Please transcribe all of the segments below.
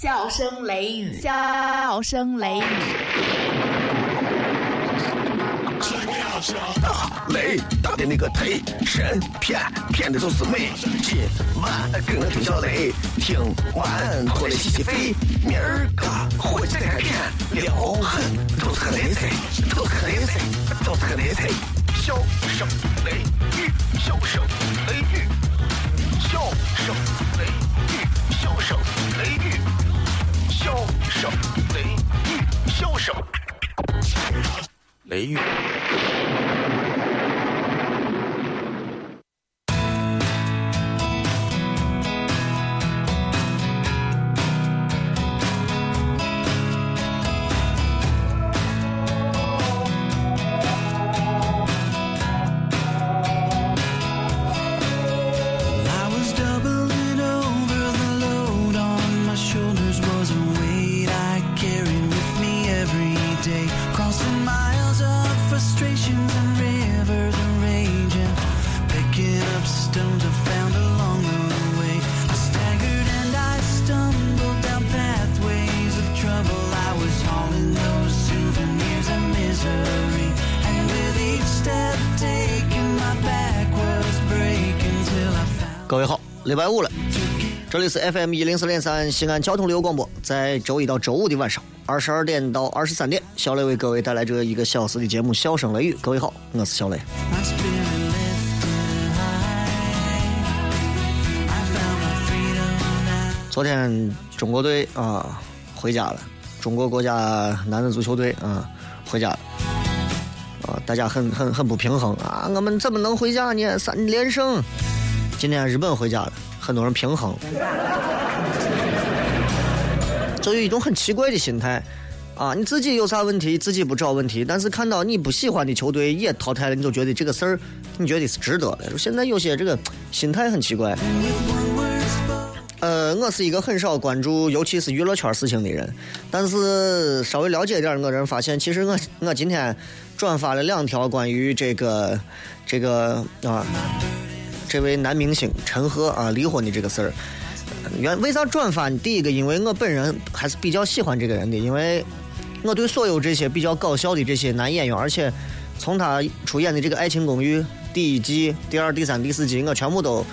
笑声雷雨，笑声雷雨。大雷大的那个忒神骗骗的都是美。今晚跟我听小雷，听完过来洗洗肺。明儿个火车站点撩狠，都是雷菜，都是雷菜，都是雷菜。笑声雷雨，笑声雷雨，笑声雷雨，笑声雷雨，笑声雷雨，笑声雷雨。这里是 FM 一零四点三西安交通旅游广播，在周一到周五的晚上二十二点到二十三点，小雷为各位带来这一个小时的节目《笑声雷雨》。各位好，我是小雷。昨天中国队啊回家了，中国国家男子足球队啊回家了。啊，大家很很很不平衡啊！我们怎么能回家呢？三连胜。今天日本回家了，很多人平衡，就有一种很奇怪的心态啊！你自己有啥问题，自己不找问题，但是看到你不喜欢的球队也淘汰了，你就觉得这个事儿，你觉得是值得的。现在有些这个心态很奇怪。呃，我是一个很少关注，尤其是娱乐圈事情的人，但是稍微了解一点，我人发现，其实我我今天转发了两条关于这个这个啊，这位男明星陈赫啊离婚的这个事儿。原为啥转发？第一个，因为我本人还是比较喜欢这个人的，因为我对所有这些比较搞笑的这些男演员，而且从他出演的这个《爱情公寓》第一季、第二、第三、第四季，我全部都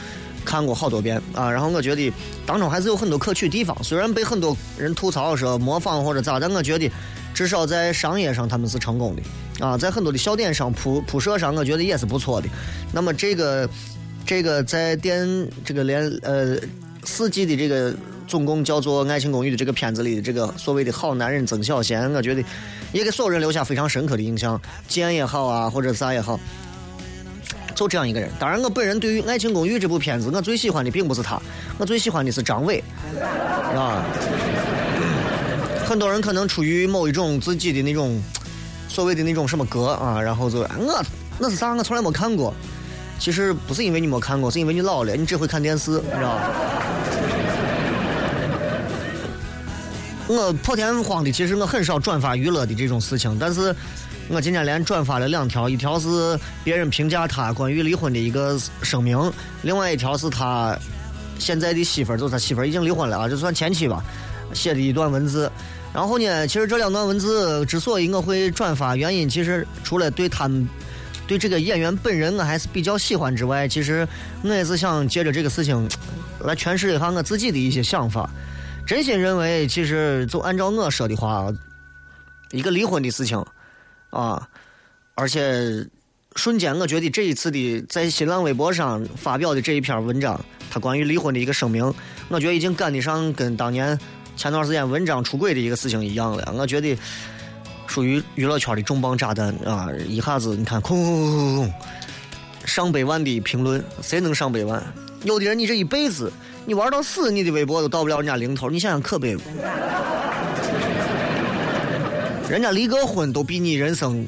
看过好多遍啊。然后我觉得当中还是有很多可取地方，虽然被很多人吐槽说模仿或者咋，但我觉得至少在商业上他们是成功的啊，在很多的笑点上铺铺设上，我觉得也是不错的。那么这个这个在电这个连呃四季的这个总共叫做《爱情公寓》的这个片子里的这个所谓的好男人曾小贤，我觉得也给所有人留下非常深刻的印象，贱也好啊，或者啥也好。就这样一个人，当然，我本人对于《爱情公寓》这部片子，我最喜欢的并不是他，我最喜欢的是张伟，啊。很多人可能出于某一种自己的那种所谓的那种什么格啊，然后就我那是啥？我从来没看过。其实不是因为你没看过，是因为你老了，你只会看电视，你知道吧？我破天荒的，其实我很少转发娱乐的这种事情，但是我今天连转发了两条，一条是别人评价他关于离婚的一个声明，另外一条是他现在的媳妇儿，就是他媳妇儿已经离婚了啊，就算前妻吧，写的一段文字。然后呢，其实这两段文字之所以我会转发，原因其实除了对他们。对这个演员本人我还是比较喜欢之外，其实我也是想借着这个事情 来诠释一下我自己的一些想法。真心认为，其实就按照我说的话，一个离婚的事情啊，而且瞬间我觉得这一次的在新浪微博上发表的这一篇文章，他关于离婚的一个声明，我觉得已经赶得上跟当年前段时间文章出轨的一个事情一样了。我觉得。属于娱乐圈的重磅炸弹啊！一下子你看，空空空空空，上百万的评论，谁能上百万？有的人你这一辈子，你玩到死，你的微博都到不了人家零头，你想想可悲不？人家离个婚都比你人生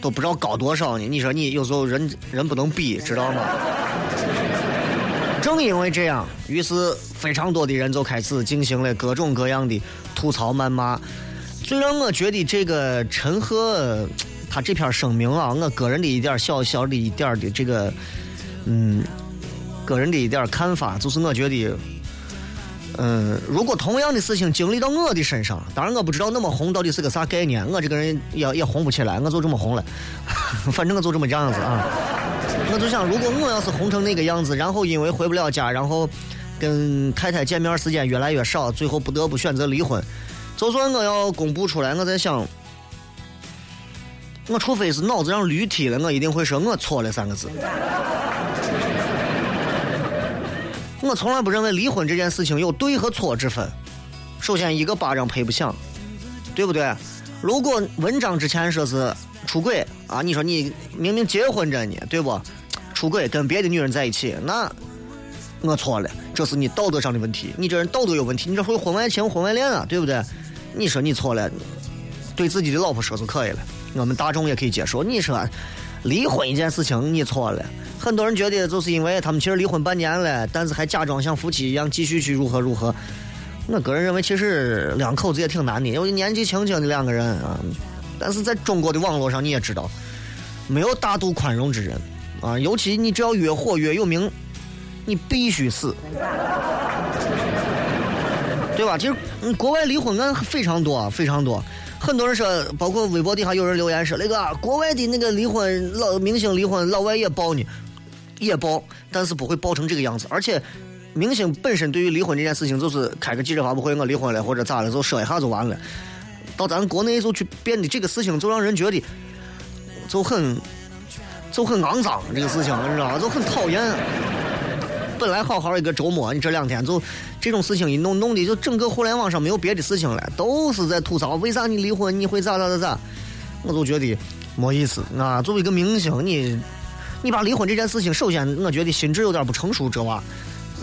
都不知道高多少呢。你说你有时候人人不能比，知道吗？正因为这样，于是非常多的人就开始进行了各种各样的吐槽谩骂。最让我觉得这个陈赫他这篇声明啊，我个人的一点小小的一点的这个，嗯，个人的一点看法，就是我觉得，嗯，如果同样的事情经历到我的身上，当然我不知道那么红到底是个啥概念，我这个人也也红不起来，我就这么红了，反正我就这么这样子啊。我就想，如果我要是红成那个样子，然后因为回不了家，然后跟太太见面时间越来越少，最后不得不选择离婚，就算我要公布出来，我在想，我除非是脑子让驴踢了，我一定会说我错了三个字。我从来不认为离婚这件事情有对和错之分。首先，一个巴掌拍不响，对不对？如果文章之前说是出轨啊，你说你明明结婚着呢，对不？出轨跟别的女人在一起，那我错了，这是你道德上的问题，你这人道德有问题，你这会婚外情、婚外恋啊，对不对？你说你错了，对自己的老婆说就可以了，我们大众也可以接受。你说离婚一件事情，你错了，很多人觉得就是因为他们其实离婚半年了，但是还假装像夫妻一样继续去如何如何。我个人认为，其实两口子也挺难的，因为年纪轻轻的两个人啊，但是在中国的网络上你也知道，没有大度宽容之人啊，尤其你只要越火越有名，你必须死，对吧？其实嗯国外离婚案非常多，非常多。很多人说，包括微博底下有人留言说，那个国外的那个离婚老明星离婚，老外也报呢，也报，但是不会报成这个样子。而且，明星本身对于离婚这件事情，就是开个记者发布会，我离婚了或者咋了，就说一下就完了。到咱国内就去变得这个事情，就让人觉得就很就很肮脏，这个事情你知道吧？就很讨厌。本来好好一个周末，你这两天就这种事情一弄，弄的就整个互联网上没有别的事情了，都是在吐槽为啥你离婚，你会咋咋咋咋？我就觉得没意思啊！作为一个明星，你你把离婚这件事情，首先我觉得心智有点不成熟，这娃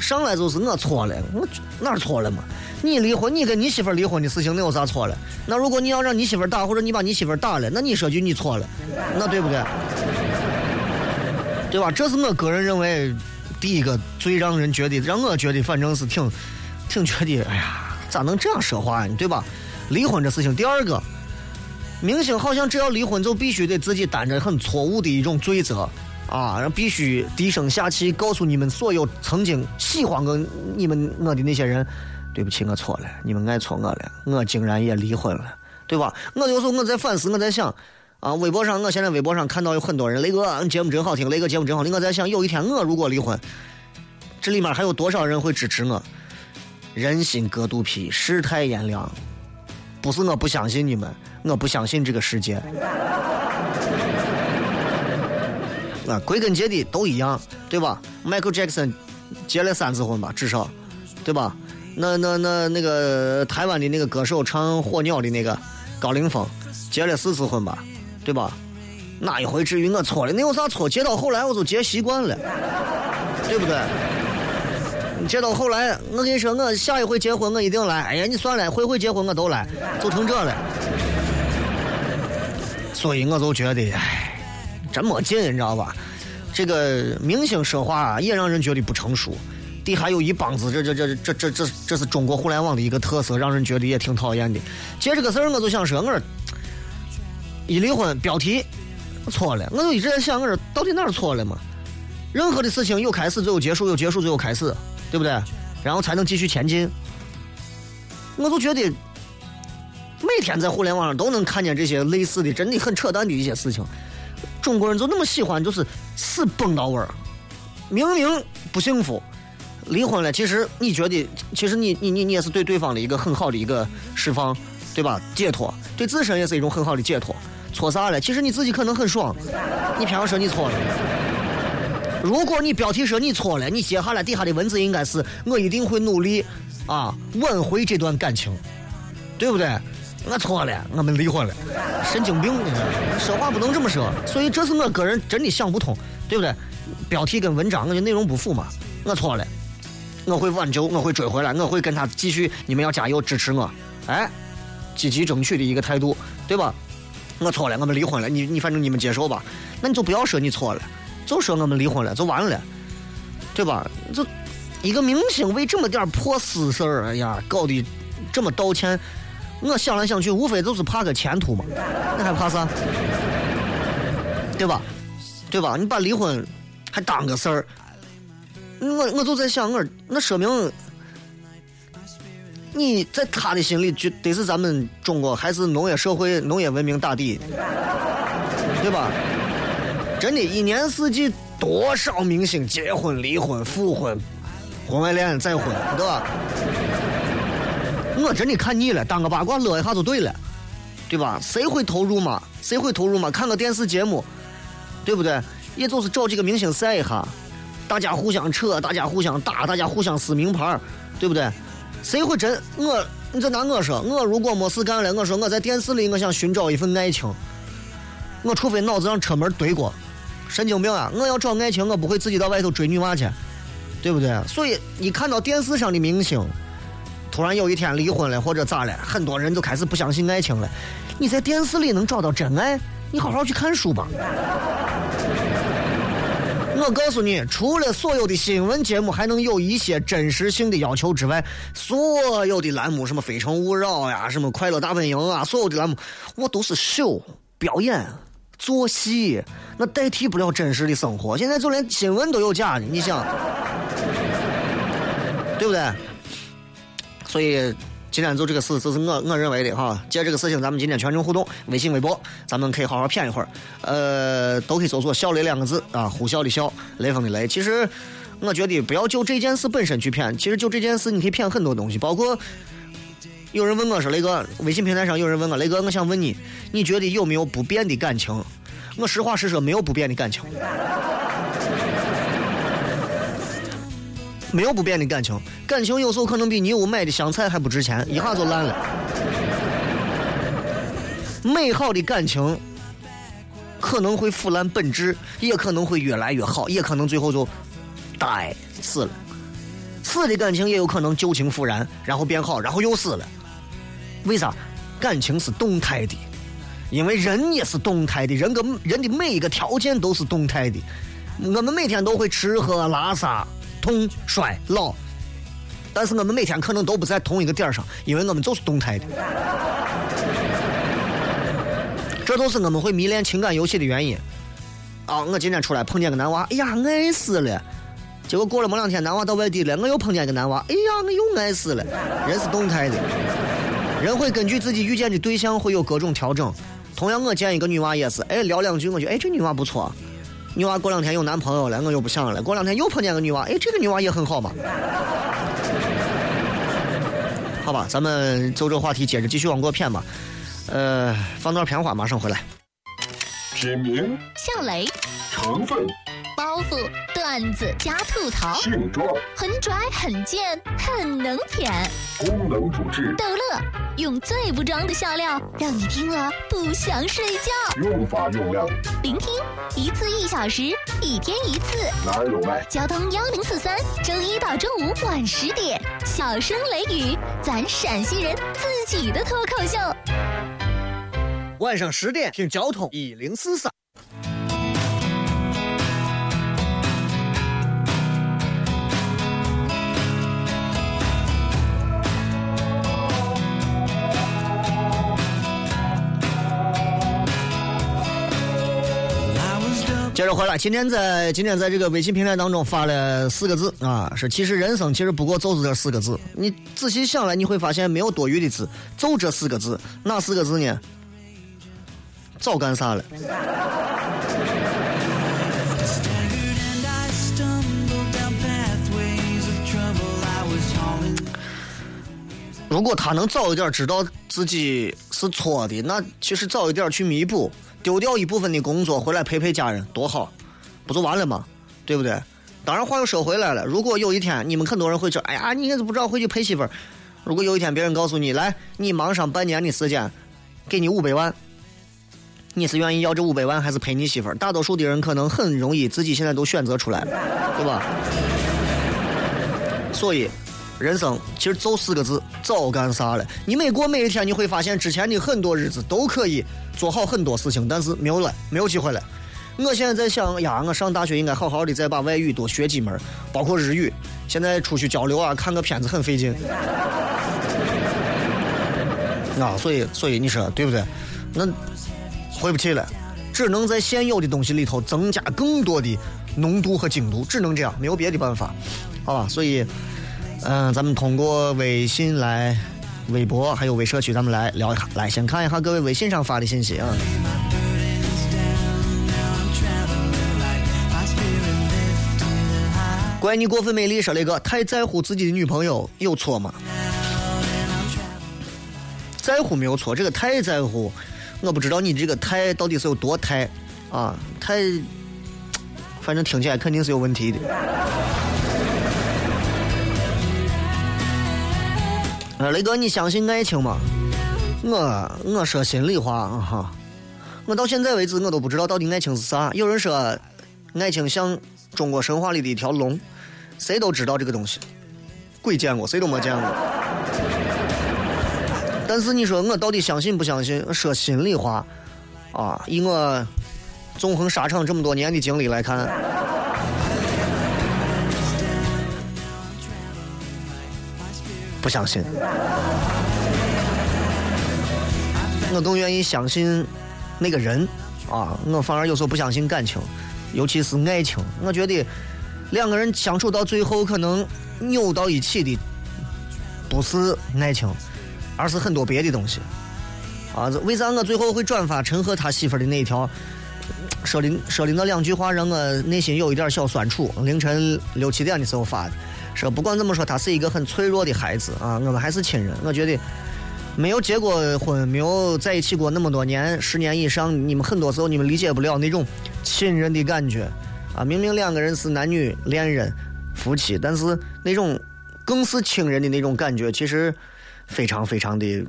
上来就是我错了，我哪错了嘛？你离婚，你跟你媳妇离婚的事情，那有啥错了？那如果你要让你媳妇打，或者你把你媳妇打了，那你说句你错了，那对不对？对吧？这是我个人认为。第一个最让人觉得，让我觉得反正是挺，挺觉得，哎呀，咋能这样说话呢？对吧？离婚这事情。第二个，明星好像只要离婚就必须得自己担着很错误的一种罪责啊，必须低声下气告诉你们所有曾经喜欢过你们我的那些人，对不起，我错了，你们爱错我了，我竟然也离婚了，对吧？我有时候我在反思，我在想。啊，微博上，我现在微博上看到有很多人，雷哥你节目真好听，雷哥节目真好听。我在想，有一天我如果离婚，这里面还有多少人会支持我？人心隔肚皮，世态炎凉，不是我不相信你们，我不相信这个世界。啊，归根结底都一样，对吧？Michael Jackson 结了三次婚吧，至少，对吧？那那那那个台湾的那个歌手唱《火鸟》的那个高凌风，结了四次婚吧？对吧？哪一回至于我错了？那有啥错？结到后来我都结习惯了，对不对？结到后来，我跟你说，我下一回结婚我一定来。哎呀，你算了，回回结婚我都来，就成这了。所以我就觉得，哎，真没劲，你知道吧？这个明星说话也让人觉得不成熟。底下有一帮子，这这这这这这这是中国互联网的一个特色，让人觉得也挺讨厌的。借这个事儿，我就想说，我说。一离婚，标题错了，我就一直在想，我说到底哪儿错了嘛？任何的事情有开始就有结束，有结束就有开始，对不对？然后才能继续前进。我就觉得每天在互联网上都能看见这些类似的，真的很扯淡的一些事情。中国人就那么喜欢，就是死绷到位儿。明明不幸福，离婚了，其实你觉得，其实你你你你也是对对方的一个很好的一个释放，对吧？解脱，对自身也是一种很好的解脱。错啥了？其实你自己可能很爽，你偏要说你错了。如果你标题说你错了，你接下来底下的文字应该是我一定会努力啊挽回这段感情，对不对？我错了，我们离婚了，神经病！说话不能这么说，所以这是我个人真的想不通，对不对？标题跟文章我觉内容不符嘛。我错了，我会挽救，我会追回来，我会跟他继续。你们要加油支持我，哎，积极争取的一个态度，对吧？我错了，我们离婚了。你你反正你们接受吧，那你就不要说你错了，就说我们离婚了，就完了，对吧？就一个明星为这么点破私事儿，哎呀，搞得这么道歉，我想来想去，无非就是怕个前途嘛，那还怕啥？对吧？对吧？你把离婚还当个事儿，我我就在想，我那说明你在他的心里就得是咱们中国还是农业社会、农业文明大地，对吧？真的，一年四季多少明星结婚、离婚、复婚、婚外恋、再婚，对吧？我真的看腻了，当个八卦乐一下就对了，对吧？谁会投入嘛？谁会投入嘛？看个电视节目，对不对？也就是找几个明星晒一下，大家互相扯，大家互相打，大家互相撕名牌，对不对？谁会真我？你就拿我说，我如果没事干了，我说我在电视里，我想寻找一份爱情，我除非脑子让车门怼过，神经病啊！我要找爱情，我不会自己到外头追女娃去，对不对？所以一看到电视上的明星，突然有一天离婚了或者咋了，很多人就开始不相信爱情了。你在电视里能找到真爱？你好好去看书吧。我告诉你，除了所有的新闻节目还能有一些真实性的要求之外，所有的栏目，什么《非诚勿扰》呀，什么《快乐大本营》啊，所有的栏目，我都是秀表演、做戏，那代替不了真实的生活。现在就连新闻都有假的，你想，对不对？所以。今天就这个事，这是我我认为的哈。借这个事情，咱们今天全程互动，微信、微博，咱们可以好好谝一会儿。呃，都可以搜索“笑雷”两个字啊，呼啸的笑，雷锋的雷。其实，我觉得不要就这件事本身去谝，其实就这件事，你可以谝很多东西，包括有人问我说：“雷哥，微信平台上有人问我，雷哥，我想问你，你觉得有没有不变的感情？”我实话实说，没有不变的感情。没有不变的感情，感情有时候可能比你屋买的香菜还不值钱，一下就烂了。美好的感情可能会腐烂本质，也可能会越来越好，也可能最后就呆死了。死的感情也有可能旧情复燃，然后变好，然后又死了。为啥？感情是动态的，因为人也是动态的，人跟人的每一个条件都是动态的。我们每天都会吃喝拉撒。痛衰老，但是我们每天可能都不在同一个点儿上，因为我们就是动态的。这都是我们会迷恋情感游戏的原因。啊，我今天出来碰见个男娃，哎呀，爱死了。结果过了没两天，男娃到外地了，我又碰见一个男娃，哎呀，我又爱死了。人是动态的，人会根据自己遇见的对象会有各种调整。同样，我见一个女娃也是，哎，聊两句，我觉得，哎，这女娃不错。女娃过两天有男朋友了，我又不想了。过两天又碰见个女娃，哎，这个女娃也很好嘛。好吧，咱们就这话题接着继续往过谝吧。呃，放段片花，马上回来。品名：向雷。成分。包袱、段子加吐槽，性状很拽、很贱、很能舔，功能主治逗乐，用最不装的笑料让你听了不想睡觉。用法用量：聆听一次一小时，一天一次。哪有卖？交通幺零四三，周一到周五晚十点，小声雷雨，咱陕西人自己的脱口秀。晚上十点听交通一零四三。接着回来，今天在今天在这个微信平台当中发了四个字啊，是其实人生其实不过就是这四个字。你仔细想来，你会发现没有多余的字，就这四个字。哪四个字呢？早干啥了？如果他能早一点知道自己是错的，那其实早一点去弥补。丢掉一部分的工作回来陪陪家人多好，不就完了吗？对不对？当然话又说回来了，如果有一天你们很多人会说：“哎呀，你怎么不知道回去陪媳妇儿。”如果有一天别人告诉你：“来，你忙上半年的时间，给你五百万。”你是愿意要这五百万，还是陪你媳妇儿？大多数的人可能很容易自己现在都选择出来了，对吧？所以，人生其实就四个字：早干啥了？你每过每一天，你会发现之前的很多日子都可以。做好很多事情，但是没有了，没有机会了。我现在在想，呀，我上大学应该好好的再把外语多学几门，包括日语。现在出去交流啊，看个片子很费劲。啊，所以，所以你说对不对？那回不去了，只能在现有的东西里头增加更多的浓度和精度，只能这样，没有别的办法，好吧？所以，嗯，咱们通过微信来、微博还有微社区，咱们来聊一下。来，先看一下各位微信上发的信息啊。怪你过分美丽说了一个，太在乎自己的女朋友有错吗？在乎没有错，这个太在乎，我不知道你这个太到底是有多太啊，太，反正听起来肯定是有问题的。呃，雷哥，你相信爱情吗？我我说心里话啊哈，我到现在为止我都不知道到底爱情是啥。有人说，爱情像中国神话里的一条龙，谁都知道这个东西，鬼见过，谁都没见过。但是你说我到底相信不相信？说心里话，啊，以我纵横沙场这么多年的经历来看，不相信。我更愿意相信那个人，啊，我反而有时候不相信感情，尤其是爱情。我觉得两个人相处到最后，可能扭到一起的不是爱情。而是很多别的东西，啊，为啥我最后会转发陈赫他媳妇的那一条，说的说的那两句话让我内心有一点小酸楚。凌晨六七点的时候发的，说不管怎么说，他是一个很脆弱的孩子啊，我们还是亲人。我觉得没有结过婚，没有在一起过那么多年，十年以上，你们很多时候你们理解不了那种亲人的感觉啊。明明两个人是男女恋人、夫妻，但是那种更是亲人的那种感觉，其实。非常非常的，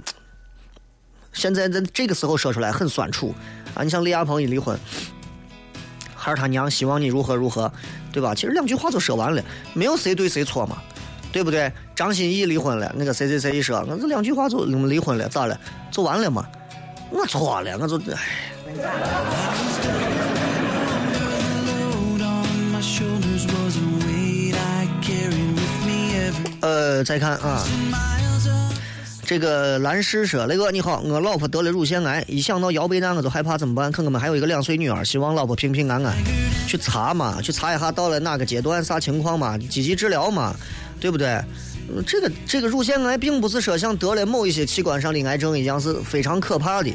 现在在这个时候说出来很酸楚啊！你像李亚鹏一离婚，孩儿他娘希望你如何如何，对吧？其实两句话就说完了，没有谁对谁错嘛，对不对？张歆艺离婚了，那个谁谁谁一说，我这两句话就离婚了，咋了？就完了嘛？我错了，我就唉。呃，再看啊。这个蓝诗说：“雷哥你好，我老婆得了乳腺癌，一想到腰背那我就害怕，怎么办？可我们还有一个两岁女儿，希望老婆平平安安。去查嘛，去查一下到了哪个阶段，啥情况嘛，积极治疗嘛，对不对？这个这个乳腺癌并不是说像得了某一些器官上的癌症一样是非常可怕的，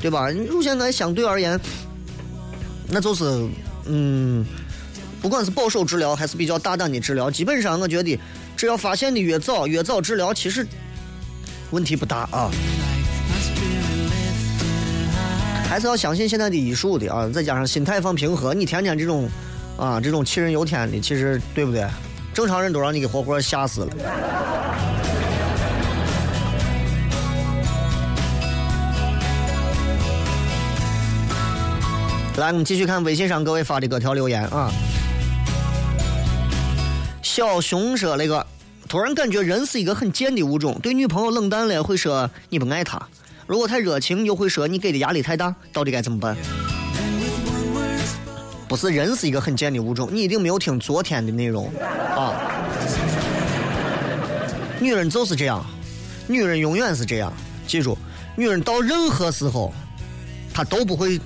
对吧？乳腺癌相对而言，那就是嗯，不管是保守治疗还是比较大胆的治疗，基本上我觉得只要发现的越早，越早治疗，其实。”问题不大啊，还是要相信现在的医术的啊，再加上心态放平和，你天天这种啊这种杞人忧天的，其实对不对？正常人都让你给活活吓死了。来，我们继续看微信上各位发的各条留言啊。小熊说那个。突然感觉人是一个很贱的物种，对女朋友冷淡了会说你不爱她；如果太热情又会说你给的压力太大，到底该怎么办？不是人是一个很贱的物种，你一定没有听昨天的内容啊！女人就是这样，女人永远是这样，记住，女人到任何时候，她都不会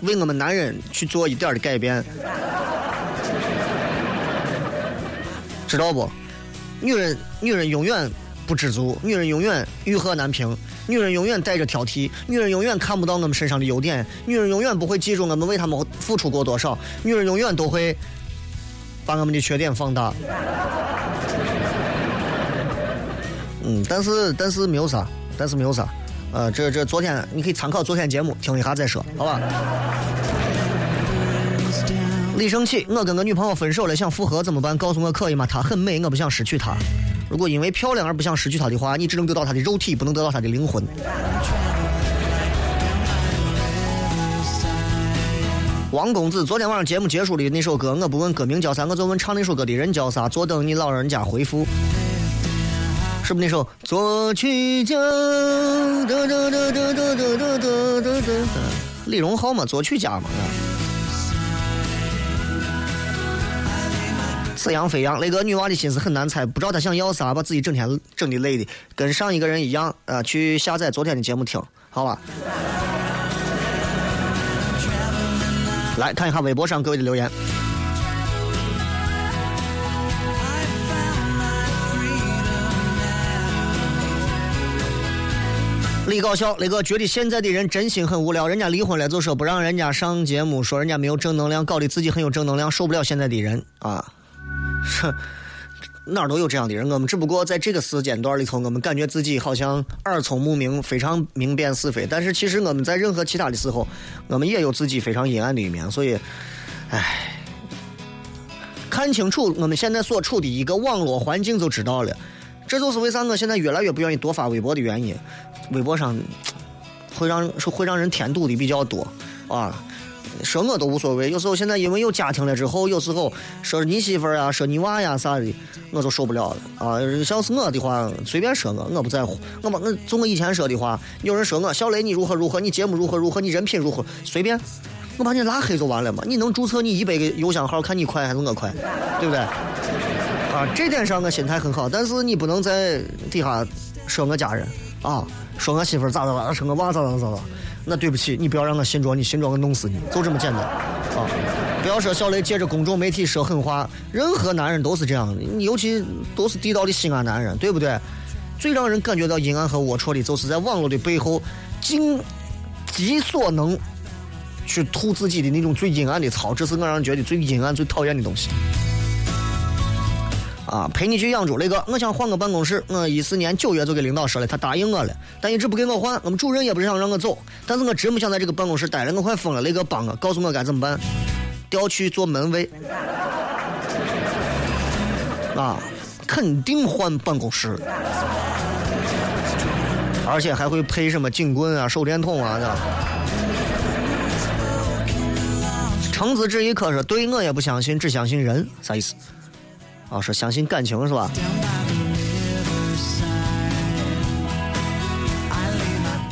为我们男人去做一点的改变，知道不？女人，女人永远不知足，女人永远欲壑难平，女人永远带着挑剔，女人永远看不到我们身上的优点，女人永远不会记住我们为他们付出过多少，女人永远都会把我们的缺点放大。嗯，但是但是没有啥，但是没有啥，呃，这这昨天你可以参考昨天节目听一下再说，好吧？李生气，我跟我女朋友分手了，想复合怎么办？告诉我可以吗？她很美，我不想失去她。如果因为漂亮而不想失去她的话，你只能得到她的肉体，不能得到她的灵魂。王公子，昨天晚上节目结束的那首歌，我不问歌名叫啥，我就问唱那首歌的人叫啥。坐等你老人家回复，是不是那首？作曲家，李荣浩嘛，作曲家嘛。飞扬飞扬，雷哥女娃的心思很难猜，不知道她想要啥，把自己整天整的累的，跟上一个人一样，啊，去下载昨天的节目听，好吧。来看一下微博上各位的留言。李搞笑，雷哥觉得现在的人真心很无聊，人家离婚了就说不让人家上节目，说人家没有正能量，搞得自己很有正能量，受不了现在的人啊。哼。哪儿都有这样的人，我们只不过在这个时间段里头，我们感觉自己好像耳聪目明，非常明辨是非。但是其实我们在任何其他的时候，我们也有自己非常阴暗的一面。所以，唉，看清楚我们现在所处的一个网络环境就知道了。这就是为啥我现在越来越不愿意多发微博的原因。微博上会让会让人添堵的比较多啊。说我都无所谓，有时候现在因为有家庭了之后，有时候说你媳妇儿啊，说你娃呀啥的，我就受不了了啊！像是我的话，随便说我，我不在乎。我把我就我以前说的话，有人说我小雷你如何如何，你节目如何如何，你人品如何，随便，我把你拉黑就完了嘛。你能注册你一百个邮箱号，看你快还是我快，对不对？啊，这点上我心态很好，但是你不能在底下说我家人啊，说我媳妇咋咋咋，说我娃咋咋咋咋。那对不起，你不要让我信着你，信着我弄死你，就这么简单啊！不要说小雷借着公众媒体说狠话，任何男人都是这样的，尤其都是地道的西安男人，对不对？最让人感觉到阴暗和龌龊的，就是在网络的背后尽己所能去吐自己的那种最阴暗的槽，这是我让人觉得最阴暗、最讨厌的东西。啊，陪你去养猪，雷哥，我想换个办公室。我一四年九月就给领导说了，他答应我了，但一直不给我换。我们主任也不是想让我走，但是我真不想在这个办公室待了，我快疯了。雷哥帮我，告诉我该怎么办？调去做门卫。啊，肯定换办公室，而且还会配什么警棍啊、手电筒啊的。橙子这一颗说，对我也不相信，只相信人，啥意思？啊，说相信感情是吧？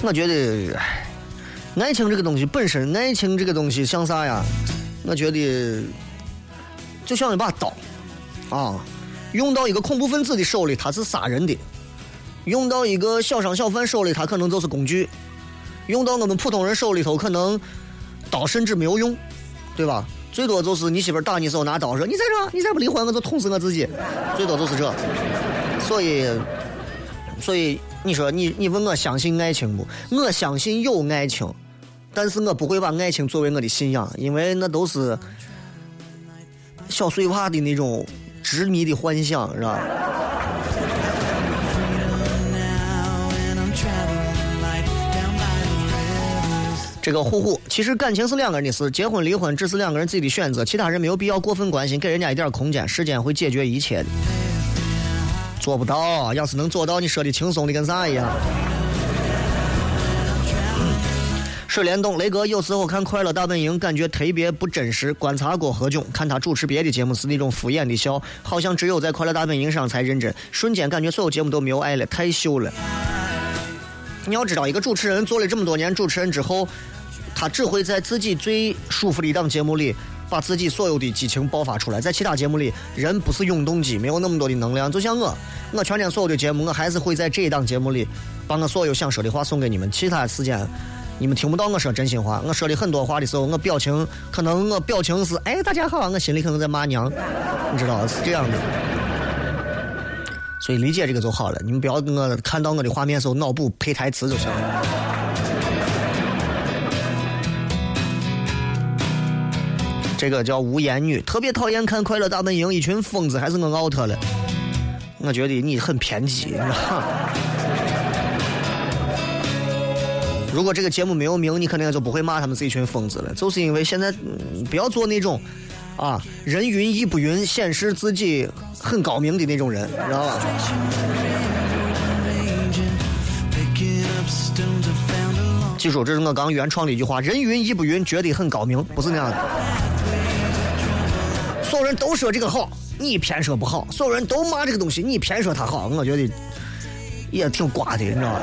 我觉得，爱情这个东西本身，爱情这个东西像啥呀？我觉得就像一把刀，啊，用到一个恐怖分子的手里，它是杀人的；用到一个小商小贩手里，它可能就是工具；用到我们普通人手里头，可能刀甚至没有用，对吧？最多就是你媳妇打你时候拿刀说：“你在这，你再不离婚，我就捅死我自己。”最多就是这。所以，所以你说你你问我相信爱情不？我相信有爱情，但是我不会把爱情作为我的信仰，因为那都是小碎娃的那种执迷的幻想，是吧？这个虎虎，其实感情是两个人的事，结婚离婚只是两个人自己的选择，其他人没有必要过分关心，给人家一点空间，时间会解决一切的。做不到，要是能做到，你说的轻松的跟啥一样？水帘洞，雷哥有时候看《快乐大本营》，感觉特别不真实。观察过何炅，看他主持别的节目是那种敷衍的笑，好像只有在《快乐大本营》上才认真，瞬间感觉所有节目都没有爱了，太秀了。你要知道，一个主持人做了这么多年主持人之后。他只会在自己最舒服的一档节目里，把自己所有的激情爆发出来。在其他节目里，人不是永动机，没有那么多的能量。就像我，我全天所有的节目，我还是会在这一档节目里，把我所有想说的话送给你们。其他时间，你们听不到我说真心话。我说的很多话的时候，我表情可能我表情是哎大家好，我心里可能在骂娘，你知道是这样的。所以理解这个就好了。你们不要我看到我的画面时候脑补配台词就行了。这个叫无言女，特别讨厌看《快乐大本营》，一群疯子，还是我 out 了。我觉得你很偏激，你知道吗？如果这个节目没有名，你肯定就不会骂他们是一群疯子了。就是因为现在不要做那种啊人云亦不云，显示自己很高明的那种人，知道吧？记住，这是我刚原创的一句话：人云亦不云，觉得很高明，不是那样的。所有人都说这个好，你偏说不好；所有人都骂这个东西，你偏说它好。我觉得也挺瓜的，你知道吧？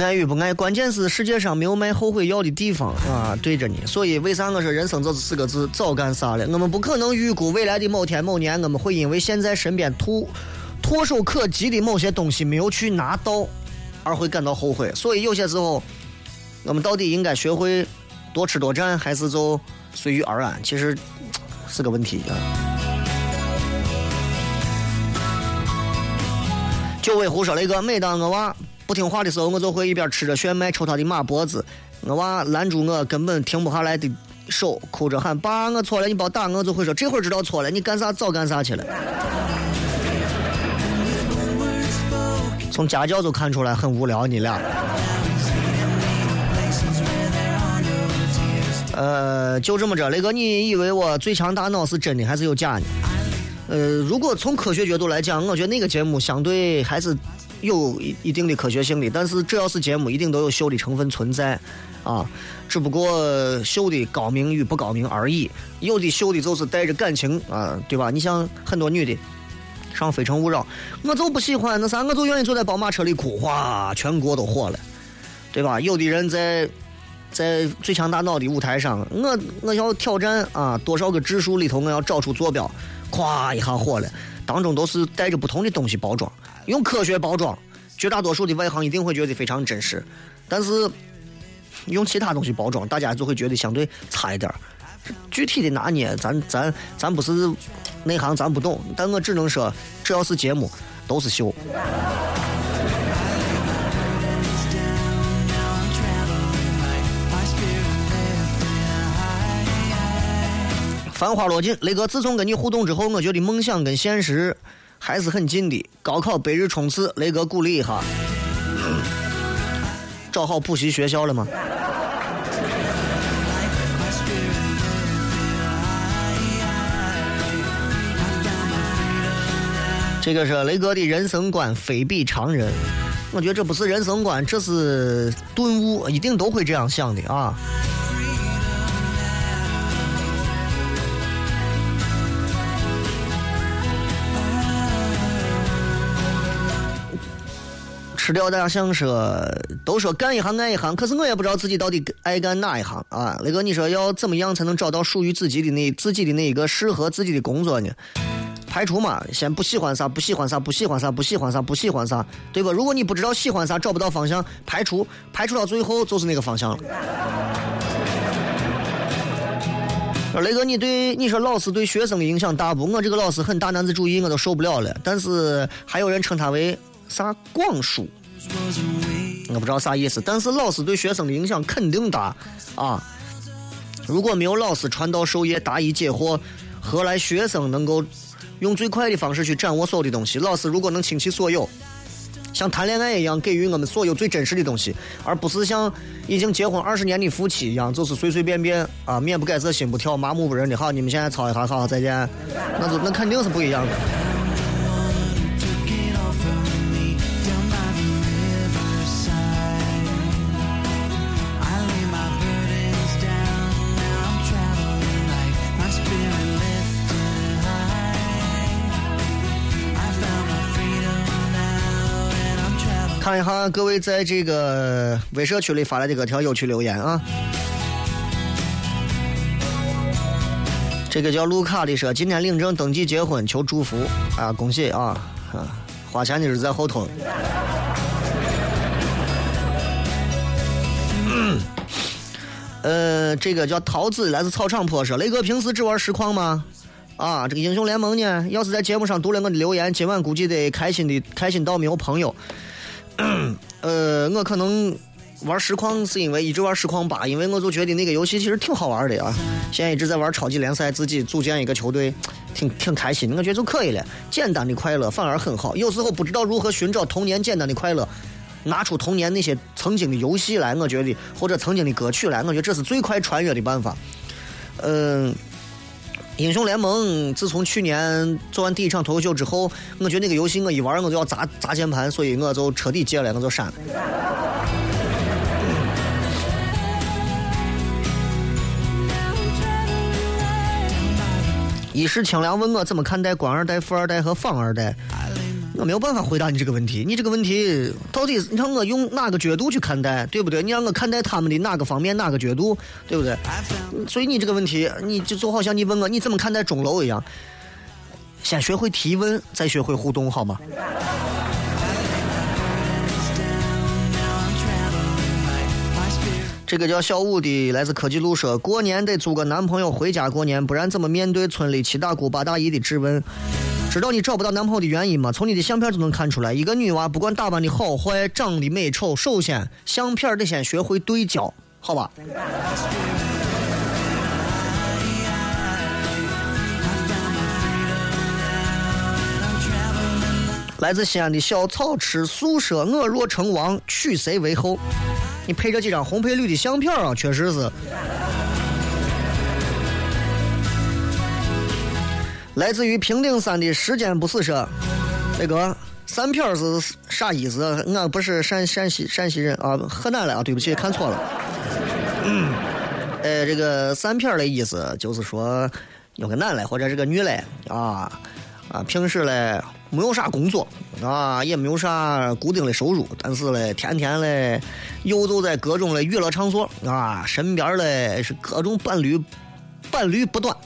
爱与不爱，关键是世界上没有卖后悔药的地方啊！对着你，所以为啥我说人生就是四个字：早干啥了？我们不可能预估未来的某天某年，我们会因为现在身边突唾手可及的某些东西没有去拿到，而会感到后悔。所以有些时候。我们到底应该学会多吃多占，还是就随遇而安？其实是个问题啊。九尾狐说雷哥，每当我娃不听话的时候，我就会一边吃着炫迈抽他的马脖子，我娃拦住我根本停不下来的手，哭着喊爸，我错了，你别打我，就会说这会儿知道错了，你干啥早干啥去了。从家教就看出来很无聊，你俩。呃，就这么着，雷哥，你以为我最强大脑是真的还是有假的？呃，如果从科学角度来讲，我觉得那个节目相对还是有一定的科学性的，但是只要是节目，一定都有秀的成分存在，啊，只不过秀的高明与不高明而已。有的秀的就是带着感情啊，对吧？你像很多女的上《非诚勿扰》，我就不喜欢那啥，我就愿意坐在宝马车里哭，哗，全国都火了，对吧？有的人在在最强大脑的舞台上，我我要挑战啊，多少个指数里头我要找出坐标。咵一下火了，当中都是带着不同的东西包装，用科学包装，绝大多数的外行一定会觉得非常真实，但是用其他东西包装，大家就会觉得相对差一点具体的拿捏，咱咱咱不是内行，咱不懂，但我只能说，只要是节目，都是秀。繁花落尽，雷哥，自从跟你互动之后，我觉得梦想跟现实还是很近的。高考百日冲刺，雷哥鼓励一下。找好补习学校了吗？这个是雷哥的人生观非比常人，我觉得这不是人生观，这是顿悟，一定都会这样想的啊。吃掉大家想说，都说干一行爱一行，可是我也不知道自己到底爱干哪一行啊。雷哥，你说要怎么样才能找到属于自己的那自己的那一个适合自己的工作呢？排除嘛，先不喜欢啥，不喜欢啥，不喜欢啥，不喜欢啥，不喜欢啥，对吧？如果你不知道喜欢啥，找不到方向，排除，排除到最后就是那个方向了。雷哥，你对你说老师对学生的影响大不？我这个老师很大男子主义，我都受不了了。但是还有人称他为。啥广书？我不知道啥意思，但是老师对学生的影响肯定大啊！如果没有老师传道授业、答疑解惑，何来学生能够用最快的方式去掌握所有的东西？老师如果能倾其所有，像谈恋爱一样给予我们所有最真实的东西，而不是像已经结婚二十年的夫妻一样，就是随随便便啊，面不改色心不跳，麻木不仁的。好，你们现在吵一下，好，再见。那就那肯定是不一样的。看一下各位在这个微社区里发来的各条有趣留言啊！这个叫卢卡的说，今天领证登记结婚，求祝福啊！恭喜啊！啊，花钱的是在后头。呃，这个叫桃子，来自草场坡说，雷哥平时只玩实况吗？啊，这个英雄联盟呢？要是在节目上读了我的留言，今晚估计得开心的开心到没有朋友。呃，我可能玩实况是因为一直玩实况八，因为我就觉得那个游戏其实挺好玩的啊。现在一直在玩超级联赛，自己组建一个球队，挺挺开心。我觉得就可以了，简单的快乐反而很好。有时候不知道如何寻找童年简单的快乐，拿出童年那些曾经的游戏来，我觉得或者曾经的歌曲来，我觉得这是最快穿越的办法。嗯。英雄联盟自从去年做完第一场脱口秀之后，我觉得那个游戏我一玩我就要砸砸键盘，所以我就彻底戒了，我就删了。一世清凉问我怎么看待官二代、富二代和仿二代。没有办法回答你这个问题。你这个问题到底你让我用哪个角度去看待，对不对？你让我看待他们的哪个方面、哪个角度，对不对？所以你这个问题，你就就好像你问我你怎么看待钟楼一样，先学会提问，再学会互动，好吗？这个叫小五的来自科技路说，过年得租个男朋友回家过年，不然怎么面对村里七大姑八大姨的质问？知道你找不到男朋友的原因吗？从你的相片就能看出来。一个女娃不管打扮的好坏，长得美丑，首先相片得先学会对焦，好吧？来自西安的小草吃素说：“我若成王，娶谁为后？”你配这几张红配绿的相片啊，确实是。来自于平顶山的时间不死说：“那个三片是啥意思？俺不是陕陕西陕西人啊，河南的啊，对不起，看错了。嗯，呃，这个三片的意思就是说，有个男的或者是个女的啊啊，平时嘞没有啥工作啊，也没有啥固定的收入，但是嘞，天天嘞游走在各种的娱乐场所啊，身边嘞是各种伴侣，伴侣不断。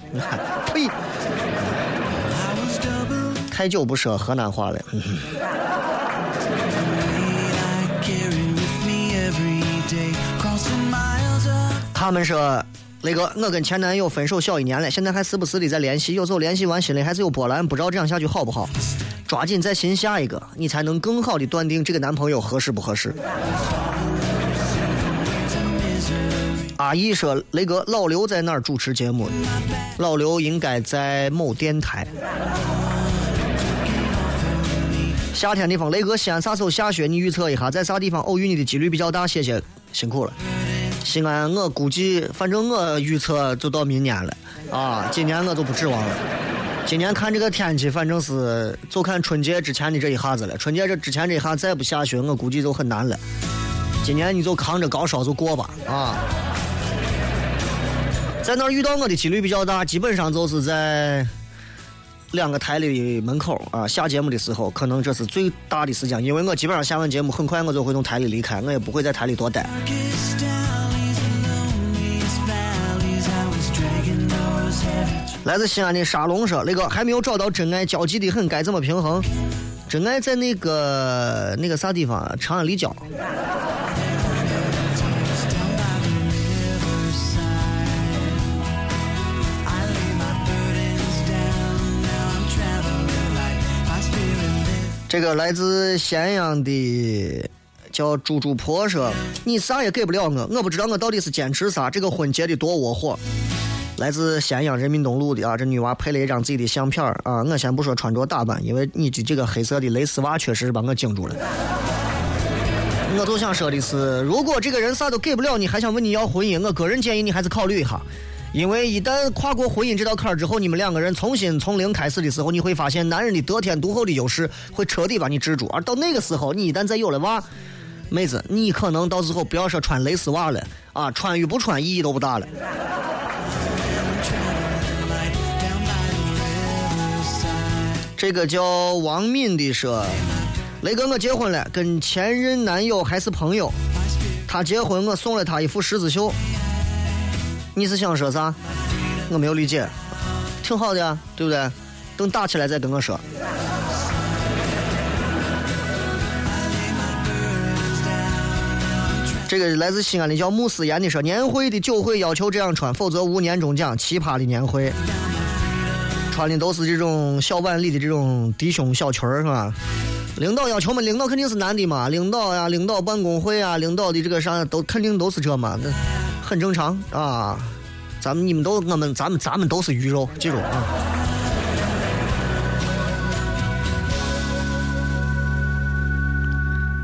呸！太久不说河南话了。嗯他们说，那个我跟前男友分手小一年了，现在还时不时的在联系，有时候联系完心里还是有波澜，不知道这样下去好不好？抓紧再寻下一个，你才能更好的断定这个男朋友合适不合适。阿姨说：“雷哥，老刘在哪儿主持节目？老刘应该在某电台。”夏天地方，雷哥，西安啥时候下雪？你预测一下，在啥地方偶遇你的几率比较大？谢谢，辛苦了。西安，我估计，反正我预测就到明年了啊，今年我就不指望了。今年看这个天气，反正是就看春节之前的这一下子了。春节这之前这一下再不下雪，我估计就很难了。今年你就扛着高烧就过吧啊！在那儿遇到我的几率比较大，基本上就是在两个台的门口啊。下节目的时候，可能这是最大的时间，因为我基本上下完节目，很快我就会从台里离开，我也不会在台里多待。来自西安的沙龙说：“那个还没有找到真爱，焦急的很，该怎么平衡？真爱在那个那个啥地方？长安立交。这个来自咸阳的叫猪猪婆说：“你啥也给不了我，我不知道我到底是坚持啥。这个婚结的多窝火。”来自咸阳人民东路的啊，这女娃配了一张自己的相片儿啊。我先不说穿着打扮，因为你的这个黑色的蕾丝袜确实是把我惊住了。我就想说的是，如果这个人啥都给不了你，还想问你要婚姻，我个人建议你还是考虑一下，因为一旦跨过婚姻这道坎儿之后，你们两个人重新从零开始的时候，你会发现男人的得天独厚的优势会彻底把你制住，而到那个时候，你一旦再有了娃，妹子，你可能到时候不要说穿蕾丝袜了啊，穿与不穿意义都不大了。这个叫王敏的说：“雷哥，我结婚了，跟前任男友还是朋友。他结婚，我送了他一副十字绣。你是想说啥？我没有理解。挺好的呀，对不对？等打起来再跟我说。”这个来自西安的叫穆思言的说：“年会的酒会要求这样穿，否则无年终奖。奇葩的年会。”穿的都是这种小碗里的这种低胸小裙儿，是吧？领导要求嘛，领导肯定是男的嘛，领导呀、领导办公会啊，领导的这个啥都肯定都是这嘛，很正常啊。咱们你们都我们咱们咱们都是鱼肉，记住啊。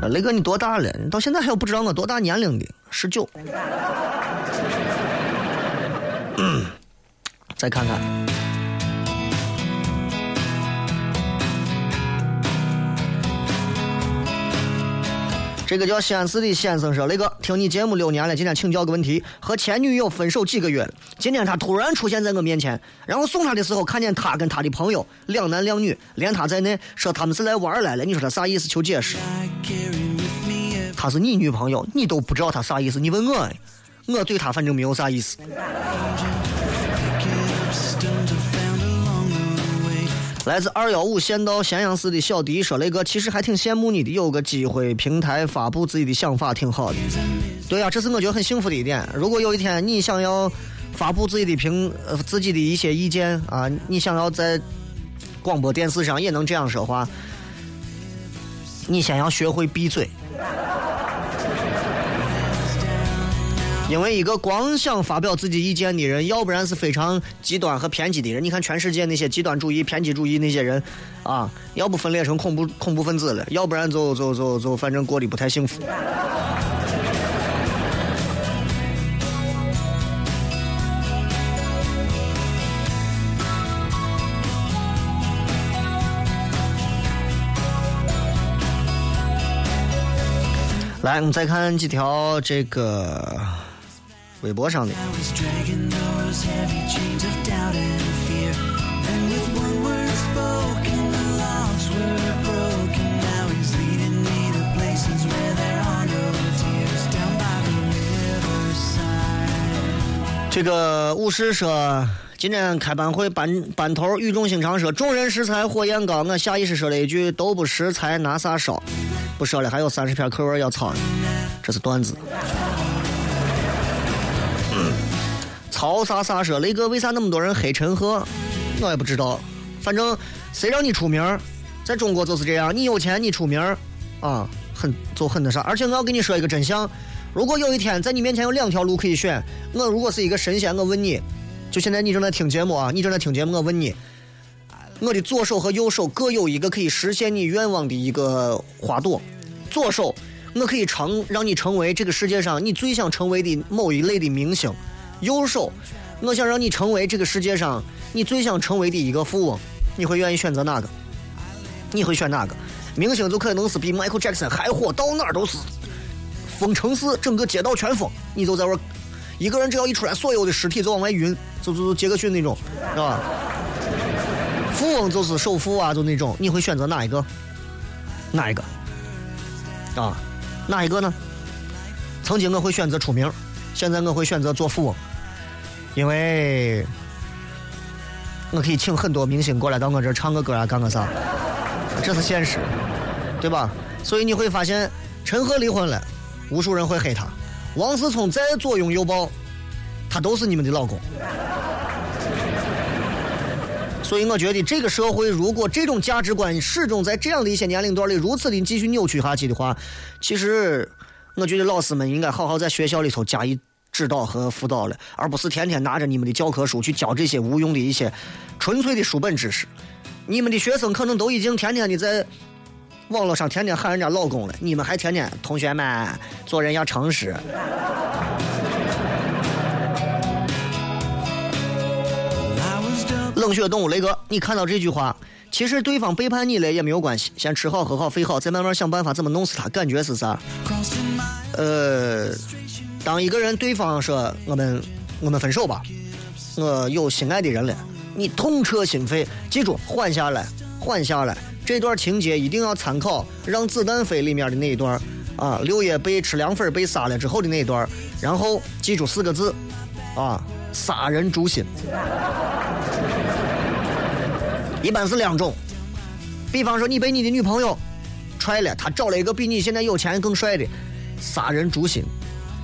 雷哥，你多大了？你到现在还有不知道我多大年龄的？十九。再看看。这个叫西安市的先生说：“雷哥，听你节目六年了，今天请教个问题。和前女友分手几个月了，今天他突然出现在我面前，然后送他的时候看见他跟他的朋友两男两女，连他在内，说他们是来玩来了。你说他啥意思？求解释。她是你女朋友，你都不知道她啥意思，你问我，我对她反正没有啥意思。来自二幺五县道咸阳市的小迪说：“雷哥，其实还挺羡慕你的，有个机会平台发布自己的想法，挺好的。对呀、这是我觉得很幸福的一点。如果有一天你想要发布自己的评呃自己的一些意见啊，你想要在广播电视上也能这样说话，你先要学会闭嘴。因为一个光想发表自己意见的人，要不然是非常极端和偏激的人。你看全世界那些极端主义、偏激主义那些人，啊，要不分裂成恐怖恐怖分子了，要不然就就就就反正过得不太幸福。来，我们再看几条这个微博上的。这个武师说，今天开班会班班头语重心长说：“众人拾柴火焰高。”我下意识说了一句：“都不拾柴，拿啥烧？”不说了，还有三十篇课文要抄呢。这是段子。曹啥啥说，雷哥为啥那么多人黑陈赫？我也不知道，反正谁让你出名儿，在中国就是这样，你有钱你出名儿啊，很就很那啥。而且我要跟你说一个真相，如果有一天在你面前有两条路可以选，我如果是一个神仙，我问你，就现在你正在听节目啊，你正在听节目，我问你，我的左手和右手各有一个可以实现你愿望的一个花朵。左手，我可以成让你成为这个世界上你最想成为的某一类的明星；右手，我想让你成为这个世界上你最想成为的一个富翁。你会愿意选择哪个？你会选哪个？明星就可能是比 Michael Jackson 还火，到哪儿都是封城市，整个？街道全封，你就在那，一个？人只要一出来，所有的尸体就往外运，就就就杰克逊那种，是吧？富翁就是首富啊，就那种，你会选择哪一个？哪一个？啊，哪一个？呢？曾经我会选择出名，现在我会选择做富翁，因为我可以请很多明星过来到我这儿唱个歌啊，干个啥，这是现实，对吧？所以你会发现，陈赫离婚了，无数人会黑他；王思聪再左拥右抱，他都是你们的老公。所以我觉得这个社会，如果这种价值观始终在这样的一些年龄段里如此的继续扭曲下去的话，其实我觉得老师们应该好好在学校里头加以指导和辅导了，而不是天天拿着你们的教科书去教这些无用的一些纯粹的书本知识。你们的学生可能都已经天天的在网络上天天喊人家老公了，你们还天天同学们做人要诚实。冷血动物雷哥，你看到这句话，其实对方背叛你了也没有关系，先吃好喝好睡好，再慢慢想办法怎么弄死他。感觉是啥？呃，当一个人对方说我们我们分手吧，我有心爱的人了，你痛彻心扉，记住缓下来，缓下来。这段情节一定要参考《让子弹飞》里面的那一段啊，六爷被吃凉粉被杀了之后的那一段，然后记住四个字啊，杀人诛心。一般是两种，比方说你被你的女朋友踹了，她找了一个比你现在有钱更帅的，杀人诛心，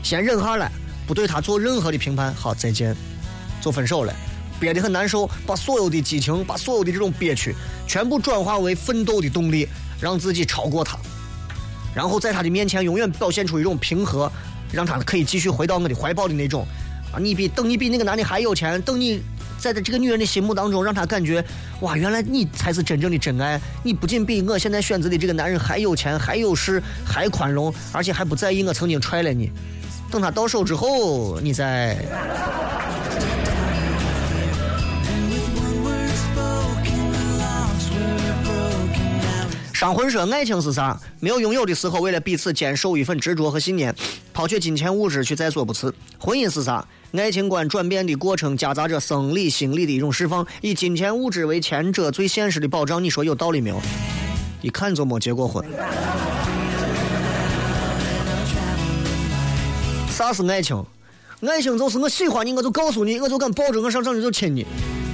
先忍下来，不对他做任何的评判，好，再见，就分手了。憋得很难受，把所有的激情，把所有的这种憋屈，全部转化为奋斗的动力，让自己超过他，然后在他的面前永远表现出一种平和，让他可以继续回到我的怀抱的那种。啊，你比等你比那个男的还有钱，等你在这个女人的心目当中，让她感觉哇，原来你才是真正的真爱。你不仅比我现在选择的这个男人还有钱，还有势，还宽容，而且还不在意我曾经踹了你。等他到手之后，你再上魂说爱情是啥？没有拥有的时候，为了彼此坚守一份执着和信念，抛却金钱物质去在所不辞。婚姻是啥？爱情观转变的过程，夹杂着生理、心理的一种释放，以金钱物质为前者最现实的保障。你说有道理没有？一看就没结过婚。啥是爱情？爱情就是我喜欢你，我就告诉你，我就敢抱着我上上去就亲你。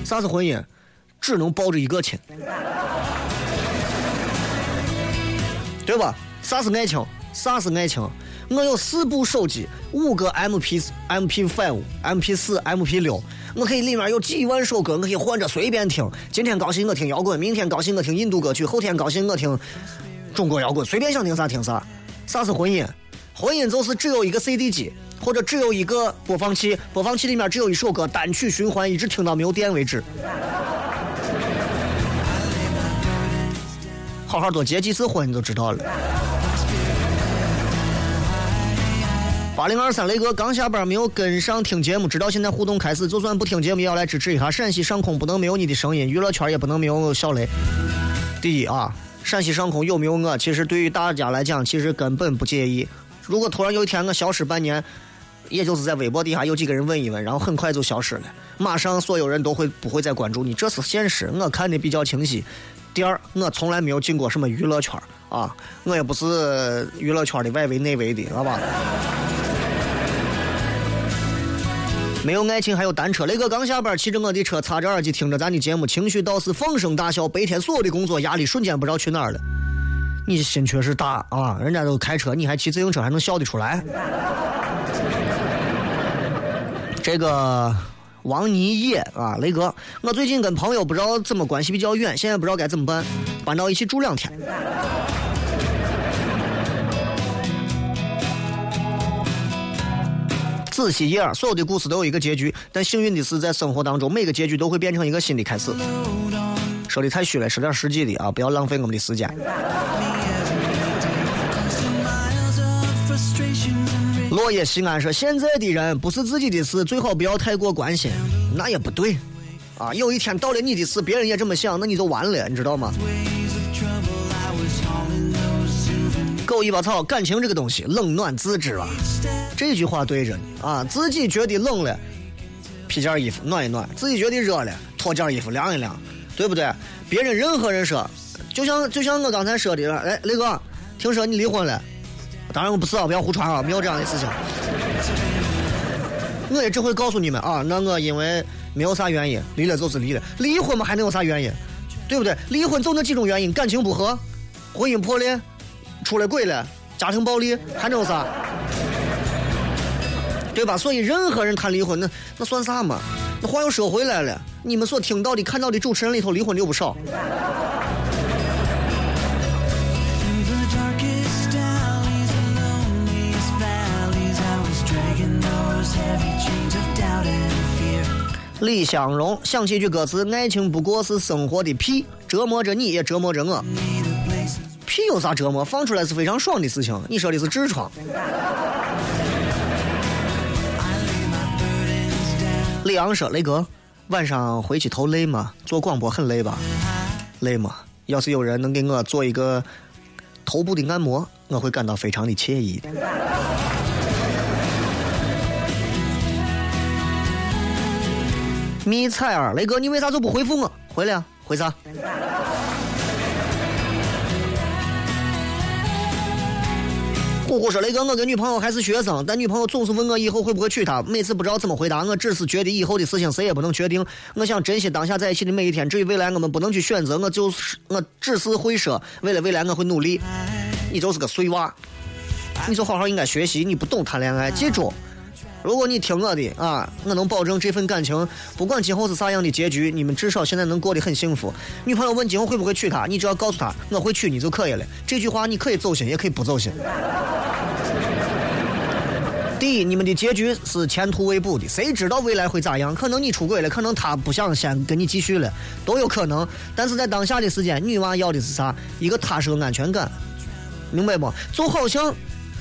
啥是婚姻？只能抱着一个亲。对吧？啥是爱情？啥是爱情？我有四部手机，五个 MP MP five、MP 四、MP 六，我可以里面有几万首歌，我可以换着随便听。今天高兴我听摇滚，明天高兴我听印度歌曲，后天高兴我听中国摇滚，随便想听啥听啥。啥是婚姻？婚姻就是只有一个 CD 机，或者只有一个播放器，播放器里面只有一首歌，单曲循环，一直听到没有电为止。好好多结几次婚你就知道了。八零二三雷哥刚下班没有跟上听节目，直到现在互动开始，就算不听节目也要来支持一下。陕西上空不能没有你的声音，娱乐圈也不能没有小雷。第一啊，陕西上空有没有我，其实对于大家来讲，其实根本不介意。如果突然有一天我消失半年，也就是在微博底下有几个人问一问，然后很快就消失了，马上所有人都会不会再关注你，这是现实。我看的比较清晰。第二，我从来没有进过什么娱乐圈啊，我也不是娱乐圈的外围内围的，好吧？没有爱情，还有单车。雷哥刚下班，骑着我的车，插着耳机听着咱的节目，情绪倒是放声大笑。白天所有的工作压力瞬间不知道去哪儿了。你心确实大啊！人家都开车，你还骑自行车，还能笑得出来？这个王尼野啊，雷哥，我最近跟朋友不知道怎么关系比较远，现在不知道该怎么办，搬到一起住两天。仔细一点，所有的故事都有一个结局，但幸运的是，在生活当中，每个结局都会变成一个新的开始。说的太虚了，说点实际的啊，不要浪费我们的时间。落叶西安说：“现在的人不是自己的事，最好不要太过关心。”那也不对，啊，有一天到了你的事，别人也这么想，那你就完了，你知道吗？狗尾巴草，感情这个东西，冷暖自知啊。这句话对着呢啊，自己觉得冷了，披件衣服暖一暖；自己觉得热了，脱件衣服凉一凉，对不对？别人任何人说，就像就像我刚才说的，哎，雷哥，听说你离婚了。当然我不是啊，不要胡传啊，没有这样的事情。我也只会告诉你们啊，那我因为没有啥原因，离了就是离了，离婚嘛还能有啥原因，对不对？离婚就那几种原因，感情不和，婚姻破裂，出了轨了，家庭暴力，还能有啥？对吧？所以任何人谈离婚，那那算啥嘛？那话又说回来了，你们所听到的、看到的主持人里头，离婚的有不少。李香荣想起一句歌词：“爱情不过是生活的屁，折磨着你也折磨着我。”屁有啥折磨？放出来是非常爽的事情。你说的是痔疮。李昂说：“雷哥，晚上回去头累吗？做广播很累吧？累吗？要是有人能给我做一个头部的按摩，我会感到非常的惬意的。”迷彩儿，雷哥，你为啥就不回复我？回来啊，回啥？虎虎说：“雷哥，我跟女朋友还是学生，但女朋友总是问我以后会不会娶她，每次不知道怎么回答。我只是觉得以后的事情谁也不能确定。我想珍惜当下在一起的每一天。至于未来，我们不能去选择。我就是我，只是会说，为了未来我会努力。你就是个碎娃，你就好好应该学习。你不懂谈恋爱，记住。”如果你听我的啊，我能保证这份感情，不管今后是啥样的结局，你们至少现在能过得很幸福。女朋友问今后会不会娶她，你只要告诉她我会娶你就可以了。这句话你可以走心，也可以不走心。第一，你们的结局是前途未卜的，谁知道未来会咋样？可能你出轨了，可能他不想先跟你继续了，都有可能。但是在当下的时间，女娃要的是啥？一个踏实的安全感，明白不？就好像。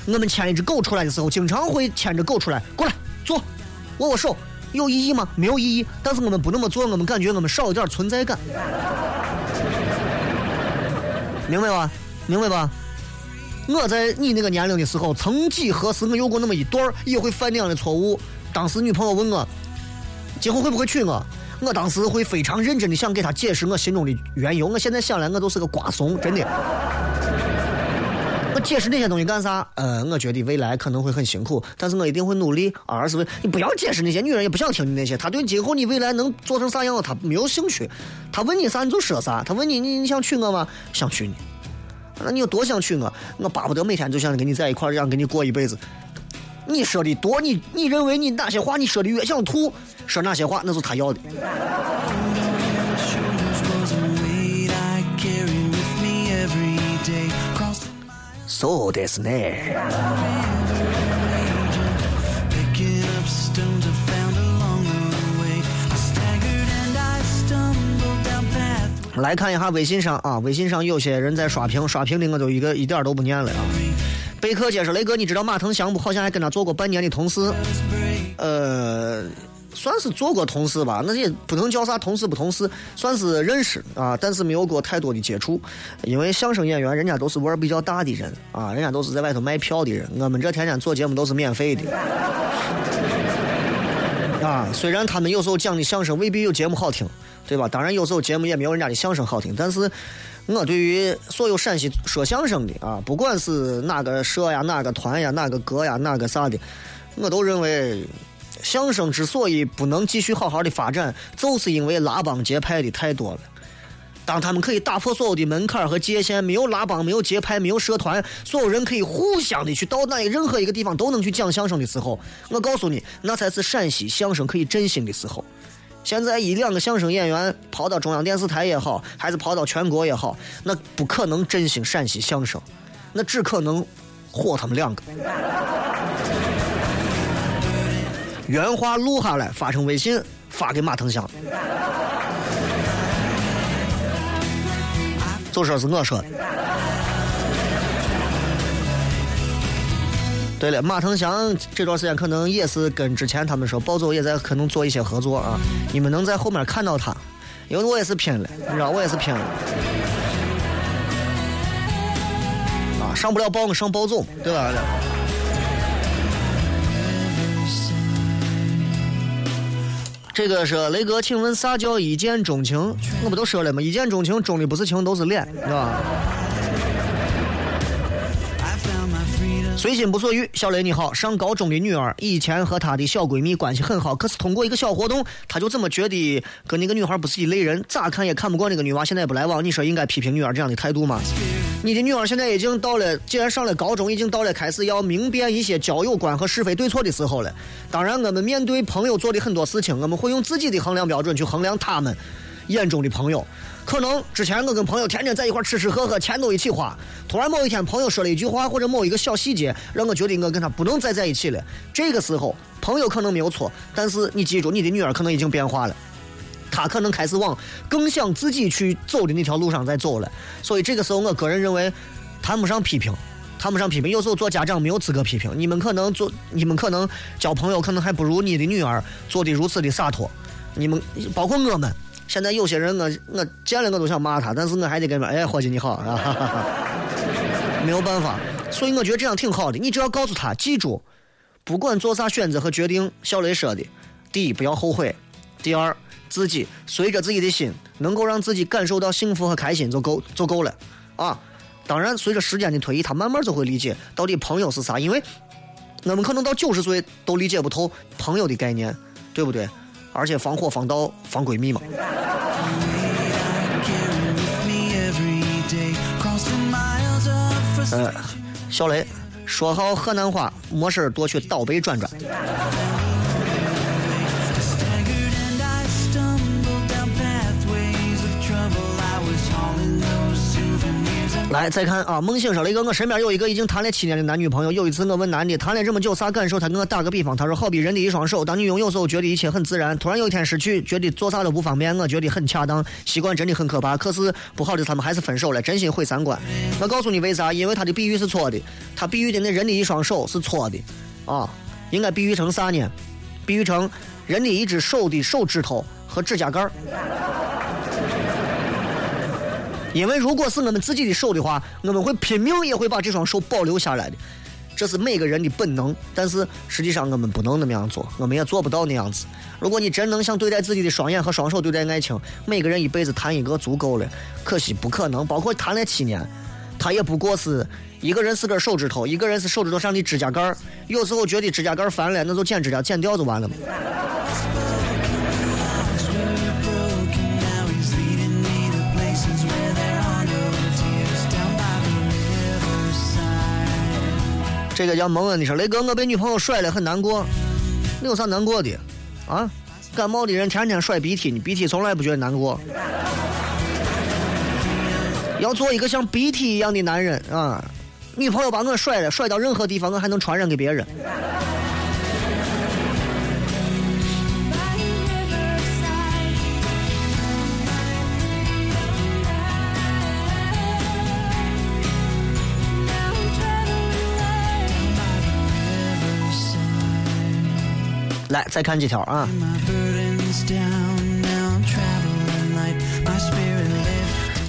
我们牵一只狗出来的时候，经常会牵着狗出来，过来坐，握握手，有意义吗？没有意义。但是我们不那么做，我们感觉我们少一点存在感，明白吧？明白吧？我在你那个年龄的时候，曾几何时，我有过那么一段也会犯那样的错误。当时女朋友问我，今后会不会娶我？我当时会非常认真的想给她解释我心中的缘由。我现在想来，我都是个瓜怂，真的。我解释那些东西干啥？呃，我觉得未来可能会很辛苦，但是我一定会努力。二是问你不要解释那些，女人也不想听你那些。她对今后你未来能做成啥样，她没有兴趣。她问你啥你就说啥。她问你你你想娶我吗？想娶你。那你有多想娶我？我巴不得每天就想跟你在一块儿，这样跟你过一辈子。你说的多，你你认为你哪些话你说的越想吐，说哪些话那是他要的。And I stumbled down path. 来看一下微信上啊，微信上有些人在刷屏，刷屏的我就一个一点都不念了啊。贝克解说：“雷哥，你知道马腾祥不？好像还跟他做过半年的同事。呃，算是做过同事吧，那也不能叫啥同事不同事，算是认识啊，但是没有过太多的接触。因为相声演员人家都是腕儿比较大的人啊，人家都是在外头卖票的人，我们这天天做节目都是免费的。啊，虽然他们有时候讲的相声未必有节目好听，对吧？当然有时候节目也没有人家的相声好听，但是我对于所有陕西说相声的啊，不管是哪个社呀、哪个团呀、哪个阁呀、哪个啥的，我都认为相声之所以不能继续好好的发展，就是因为拉帮结派的太多了。当他们可以打破所有的门槛和界限，没有拉帮，没有结派，没有社团，所有人可以互相的去到哪任何一个地方都能去讲相声的时候，我告诉你，那才是陕西相声可以振兴的时候。现在一两个相声演员跑到中央电视台也好，还是跑到全国也好，那不可能振兴陕西相声，那只可能火他们两个。原话录下来发成微信，发给马腾祥。就说是我说的。对了，马腾祥这段时间可能也是跟之前他们说暴走也在可能做一些合作啊，你们能在后面看到他，因为我也是拼了，你知道我也是拼了。啊，上不了报我上暴走，对吧？这个是雷哥，请问啥叫一见钟情？我不都说了吗？一见钟情，钟的不是情，都是脸，是吧？随心不所欲，小雷你好，上高中的女儿以前和她的小闺蜜关系很好，可是通过一个小活动，她就这么觉得跟那个女孩不是一类人，咋看也看不过那个女娃，现在也不来往，你说应该批评女儿这样的态度吗？你的女儿现在已经到了，既然上了高中，已经到了开始要明辨一些交友观和是非对错的时候了。当然，我们面对朋友做的很多事情，我们会用自己的衡量标准去衡量他们眼中的朋友。可能之前我跟朋友天天在一块吃吃喝喝，钱都一起花。突然某一天，朋友说了一句话或者某一个小细节，让我觉得我跟他不能再在一起了。这个时候，朋友可能没有错，但是你记住，你的女儿可能已经变化了。他可能开始往更想自己去走的那条路上在走了，所以这个时候，我个人认为，谈不上批评，谈不上批评。有时候做家长没有资格批评，你们可能做，你们可能交朋友，可能还不如你的女儿做的如此的洒脱。你们包括我们，现在有些人我我见了我都想骂他，但是我还得跟他哎，伙计你好啊，哈哈哈没有办法。所以我觉得这样挺好的，你只要告诉他，记住，不管做啥选择和决定，小雷说的，第一不要后悔，第二自己随着自己的心，能够让自己感受到幸福和开心就够就够了啊。当然，随着时间的推移，他慢慢就会理解到底朋友是啥，因为我们可能到九十岁都理解不透朋友的概念，对不对？而且防火防盗防闺蜜嘛。嗯小雷，说好河南话，没事多去岛北转转。来，再看啊，梦醒说了一个，我身边有一个已经谈了七年的男女朋友。有一次我问男的谈了这么久啥感受，他跟我打个比方，他说好比人的一双手，当你拥有时候觉得一切很自然，突然有一天失去，觉得做啥都不方便，我觉得很恰当。习惯真的很可怕，可是不好的他们还是分手了，真心毁三观。我告诉你为啥？因为他的比喻是错的，他比喻的那人的一双手是错的，啊，应该比喻成啥呢？比喻成人的一只手的手指头和指甲盖儿。因为如果是我们自己的手的话，我们会拼命也会把这双手保留下来的，这是每个人的本能。但是实际上我们不能那么样做，我们也做不到那样子。如果你真能像对待自己的双眼和双手对待爱情，每个人一辈子谈一个足够了。可惜不可能，包括谈了七年，他也不过是一个人是根手指头，一个人是手指头上的指甲盖儿。有时候觉得指甲盖儿烦了，那就剪指甲，剪掉就完了嘛。这个叫萌萌的说：“雷哥，我被女朋友甩了，很难过。你有啥难过的？啊？感冒的人天天甩鼻涕，你鼻涕从来不觉得难过。要做一个像鼻涕一样的男人啊！女朋友把我甩了，甩到任何地方，我还能传染给别人。来，再看几条啊.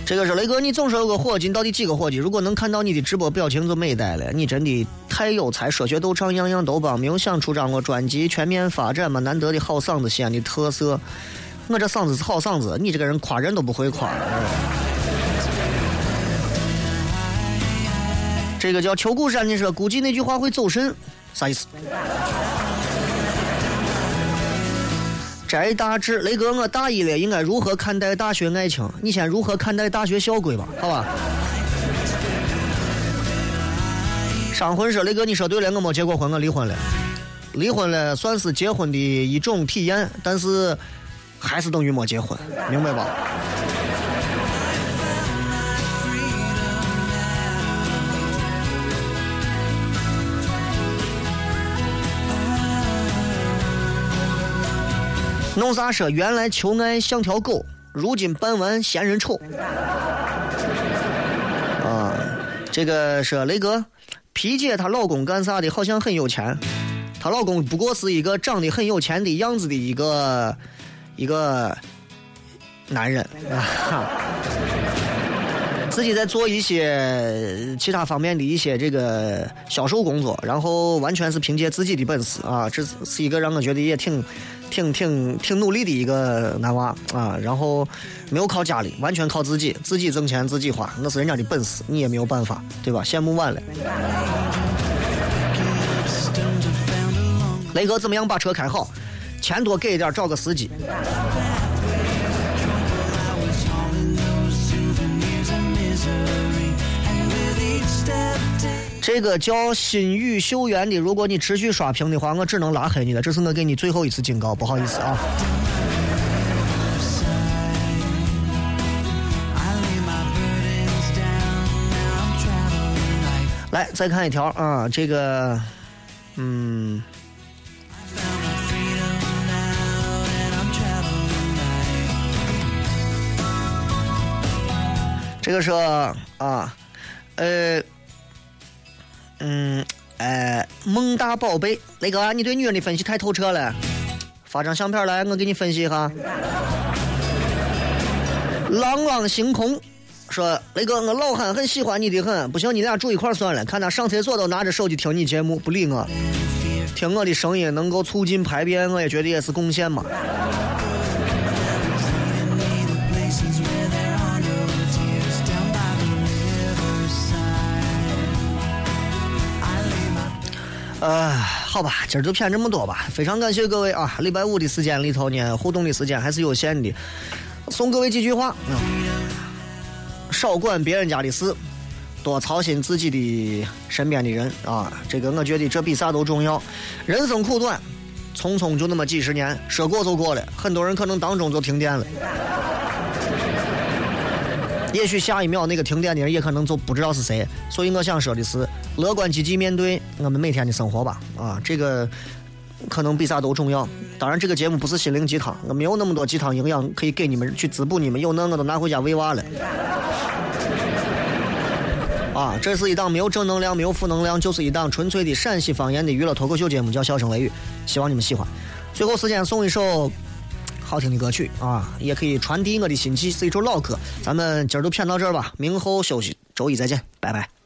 这个是雷哥，你总说有个伙计，你到底几个伙计？如果能看到你的直播表情就美呆了，你真的太有才，说学逗唱样样都棒，没有想出张我专辑，全面发展嘛，难得的好嗓子，西安的特色。我这嗓子是好嗓子，你这个人夸人都不会夸。这个叫秋谷山的说，估计那句话会走神，啥意思？翟大志，雷哥，我大一了，应该如何看待大学爱情？你先如何看待大学校规吧，好吧？商魂说，雷哥，你说对了，我没结过婚，我离婚了。离婚了算是结婚的一种体验，但是还是等于没结婚，明白吧？弄啥说？原来求爱像条狗，如今办完嫌人丑。啊，这个说雷哥，皮姐她老公干啥的？好像很有钱。她老公不过是一个长得很有钱的样子的一个一个男人啊，自己在做一些其他方面的一些这个销售工作，然后完全是凭借自己的本事啊，这是一个让我觉得也挺。挺挺挺努力的一个男娃啊，然后没有靠家里，完全靠自己，自己挣钱自己花，那是人家的本事，你也没有办法，对吧？羡慕完了。雷哥怎么样把车开好？钱多给一点，找个司机。这个叫心语秀园的，如果你持续刷屏的话，我只能拉黑你了。这是我，给你最后一次警告，不好意思啊。来，再看一条啊，这个嗯。这个是啊，呃。嗯，呃，孟大宝贝，雷哥，你对女人的分析太透彻了。发张相片来，我给你分析一下。朗朗星空说：“雷哥，我老汉很喜欢你的很，不行，你俩住一块算了。看他上厕所都拿着手机听你节目，不理我。听我的声音能够促进排便，我也觉得也是贡献嘛。呃，好吧，今儿就骗这么多吧。非常感谢各位啊！礼拜五的时间里头呢，互动的时间还是有限的，送各位几句话：嗯、少管别人家的事，多操心自己的身边的人啊。这个我觉得这比啥都重要。人生苦短，匆匆就那么几十年，说过就过了。很多人可能当中就停电了。也许下一秒那个停电的人也可能就不知道是谁，所以我想说的是，乐观积极面对我们每天的生活吧。啊，这个可能比啥都重要。当然，这个节目不是心灵鸡汤，我没有那么多鸡汤营养可以给你们去滋补你们，有那我都拿回家喂娃了。啊，这是一档没有正能量、没有负能量，就是一档纯粹的陕西方言的娱乐脱口秀节目，叫《笑声雷雨》，希望你们喜欢。最后时间送一首好听的歌曲啊，也可以传递我的心情，是一首老歌。咱们今儿就骗到这儿吧，明后休息，周一再见，拜拜。